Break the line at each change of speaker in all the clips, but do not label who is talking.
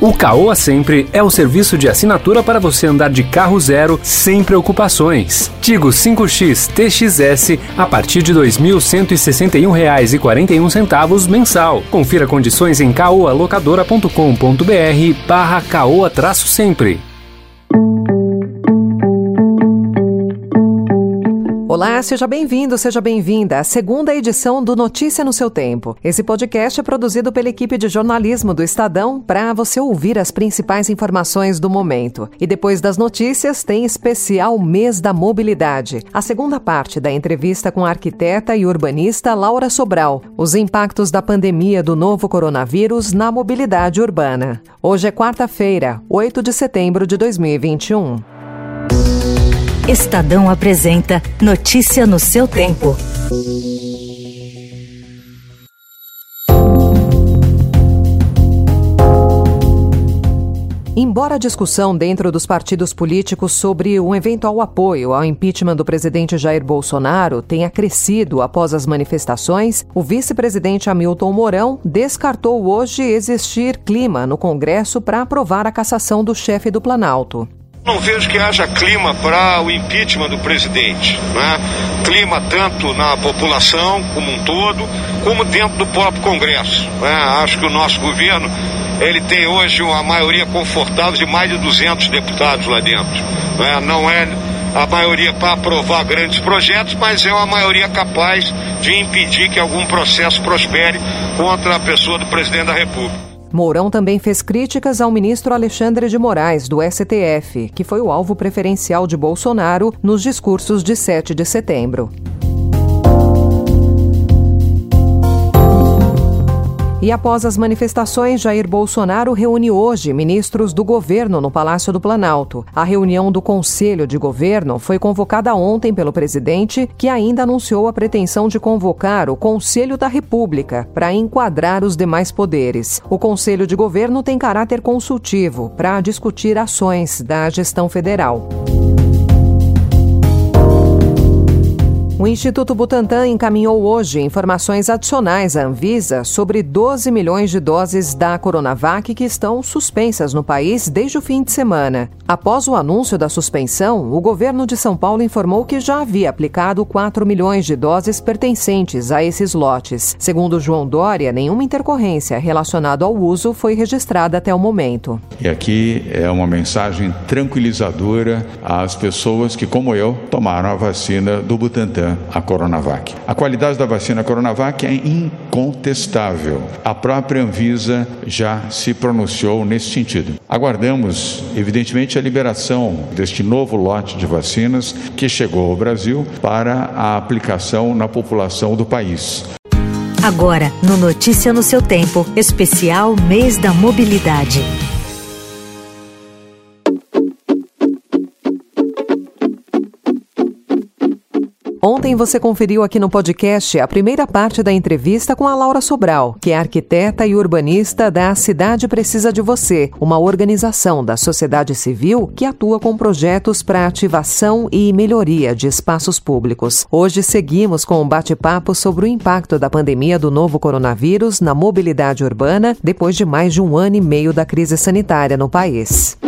O Caoa Sempre é o serviço de assinatura para você andar de carro zero sem preocupações. Tigo 5X TXS a partir de R$ 2.161,41 mensal. Confira condições em caoalocadora.com.br barra caoa-sempre.
Olá, seja bem-vindo, seja bem-vinda à segunda edição do Notícia no seu Tempo. Esse podcast é produzido pela equipe de jornalismo do Estadão para você ouvir as principais informações do momento. E depois das notícias, tem especial Mês da Mobilidade. A segunda parte da entrevista com a arquiteta e urbanista Laura Sobral, os impactos da pandemia do novo coronavírus na mobilidade urbana. Hoje é quarta-feira, 8 de setembro de 2021.
Estadão apresenta Notícia no seu tempo.
Embora a discussão dentro dos partidos políticos sobre um eventual apoio ao impeachment do presidente Jair Bolsonaro tenha crescido após as manifestações, o vice-presidente Hamilton Mourão descartou hoje existir clima no Congresso para aprovar a cassação do chefe do Planalto.
Não vejo que haja clima para o impeachment do presidente. Né? Clima tanto na população como um todo, como dentro do próprio Congresso. Né? Acho que o nosso governo ele tem hoje uma maioria confortável de mais de 200 deputados lá dentro. Né? Não é a maioria para aprovar grandes projetos, mas é uma maioria capaz de impedir que algum processo prospere contra a pessoa do presidente da República.
Mourão também fez críticas ao ministro Alexandre de Moraes, do STF, que foi o alvo preferencial de Bolsonaro nos discursos de 7 de setembro. E após as manifestações, Jair Bolsonaro reúne hoje ministros do governo no Palácio do Planalto. A reunião do Conselho de Governo foi convocada ontem pelo presidente, que ainda anunciou a pretensão de convocar o Conselho da República para enquadrar os demais poderes. O Conselho de Governo tem caráter consultivo para discutir ações da gestão federal. Instituto Butantan encaminhou hoje informações adicionais à Anvisa sobre 12 milhões de doses da Coronavac que estão suspensas no país desde o fim de semana. Após o anúncio da suspensão, o governo de São Paulo informou que já havia aplicado 4 milhões de doses pertencentes a esses lotes. Segundo João Dória, nenhuma intercorrência relacionada ao uso foi registrada até o momento.
E aqui é uma mensagem tranquilizadora às pessoas que, como eu, tomaram a vacina do Butantan a Coronavac. A qualidade da vacina Coronavac é incontestável. A própria Anvisa já se pronunciou nesse sentido. Aguardamos, evidentemente, a liberação deste novo lote de vacinas que chegou ao Brasil para a aplicação na população do país.
Agora, no Notícia no seu tempo, especial Mês da Mobilidade.
Ontem você conferiu aqui no podcast a primeira parte da entrevista com a Laura Sobral, que é arquiteta e urbanista da Cidade Precisa de Você, uma organização da sociedade civil que atua com projetos para ativação e melhoria de espaços públicos. Hoje seguimos com um bate-papo sobre o impacto da pandemia do novo coronavírus na mobilidade urbana depois de mais de um ano e meio da crise sanitária no país.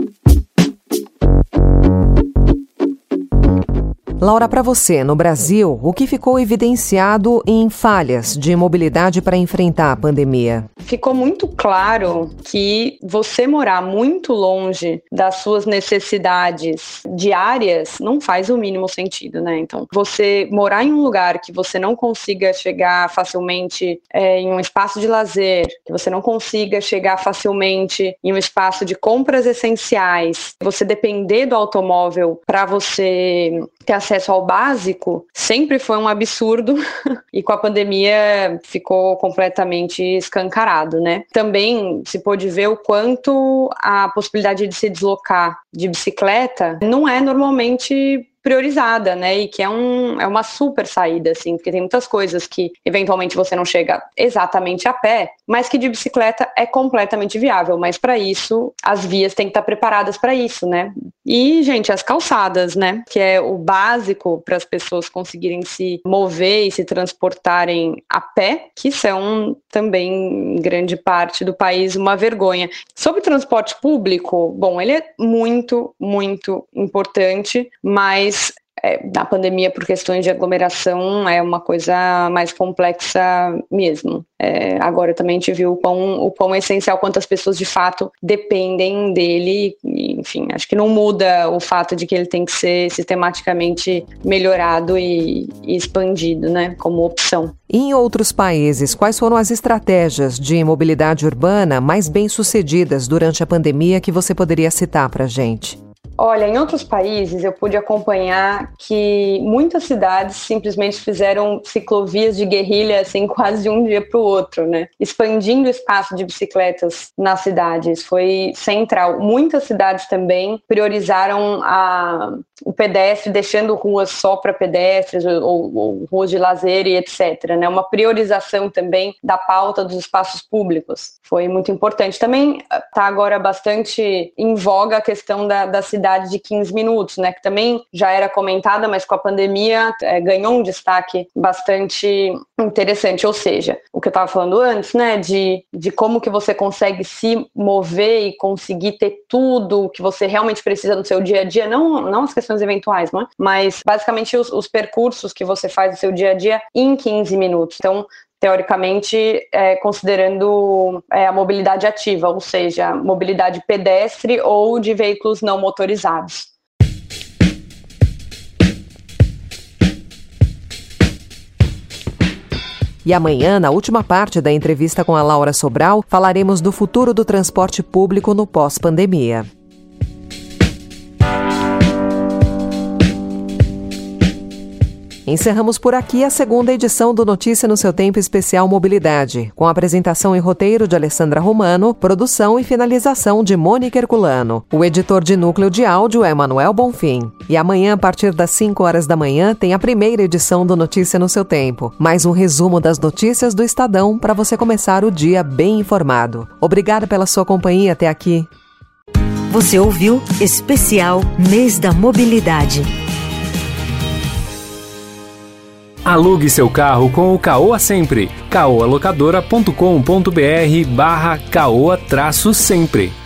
Laura, para você, no Brasil, o que ficou evidenciado em falhas de mobilidade para enfrentar a pandemia?
Ficou muito claro que você morar muito longe das suas necessidades diárias não faz o mínimo sentido, né? Então, você morar em um lugar que você não consiga chegar facilmente é, em um espaço de lazer, que você não consiga chegar facilmente em um espaço de compras essenciais, você depender do automóvel para você ter acesso ao básico sempre foi um absurdo e com a pandemia ficou completamente escancarado, né? Também se pôde ver o quanto a possibilidade de se deslocar de bicicleta não é normalmente priorizada, né? E que é, um, é uma super saída, assim, porque tem muitas coisas que eventualmente você não chega exatamente a pé, mas que de bicicleta é completamente viável. Mas para isso, as vias têm que estar preparadas para isso, né? E, gente, as calçadas, né? Que é o básico para as pessoas conseguirem se mover e se transportarem a pé, que são também, em grande parte do país, uma vergonha. Sobre transporte público, bom, ele é muito, muito importante, mas é, na pandemia por questões de aglomeração é uma coisa mais complexa mesmo. É, agora também a gente viu o quão, o quão essencial quantas pessoas de fato dependem dele. E, enfim, acho que não muda o fato de que ele tem que ser sistematicamente melhorado e, e expandido, né, como opção.
em outros países, quais foram as estratégias de mobilidade urbana mais bem sucedidas durante a pandemia que você poderia citar para gente?
Olha, em outros países eu pude acompanhar que muitas cidades simplesmente fizeram ciclovias de guerrilha assim quase de um dia para o outro, né? Expandindo o espaço de bicicletas nas cidades foi central. Muitas cidades também priorizaram a, o pedestre, deixando ruas só para pedestres ou, ou, ruas de lazer e etc. Né? Uma priorização também da pauta dos espaços públicos foi muito importante. Também está agora bastante em voga a questão da, da cidade de 15 minutos, né? Que também já era comentada, mas com a pandemia é, ganhou um destaque bastante interessante. Ou seja, o que eu estava falando antes, né? De, de como que você consegue se mover e conseguir ter tudo que você realmente precisa no seu dia a dia, não, não as questões eventuais, não é? mas basicamente os, os percursos que você faz no seu dia a dia em 15 minutos. Então, teoricamente, é, considerando é, a mobilidade ativa, ou seja, mobilidade pedestre ou de veículos não motorizados.
E amanhã, na última parte da entrevista com a Laura Sobral, falaremos do futuro do transporte público no pós-pandemia. Encerramos por aqui a segunda edição do Notícia no seu Tempo Especial Mobilidade, com apresentação e roteiro de Alessandra Romano, produção e finalização de Mônica Herculano. O editor de núcleo de áudio é Manuel Bonfim. E amanhã, a partir das 5 horas da manhã, tem a primeira edição do Notícia no seu Tempo, mais um resumo das notícias do Estadão para você começar o dia bem informado. Obrigada pela sua companhia até aqui.
Você ouviu Especial Mês da Mobilidade.
Alugue seu carro com o Caoa Sempre. caoalocadora.com.br barra caoa-sempre.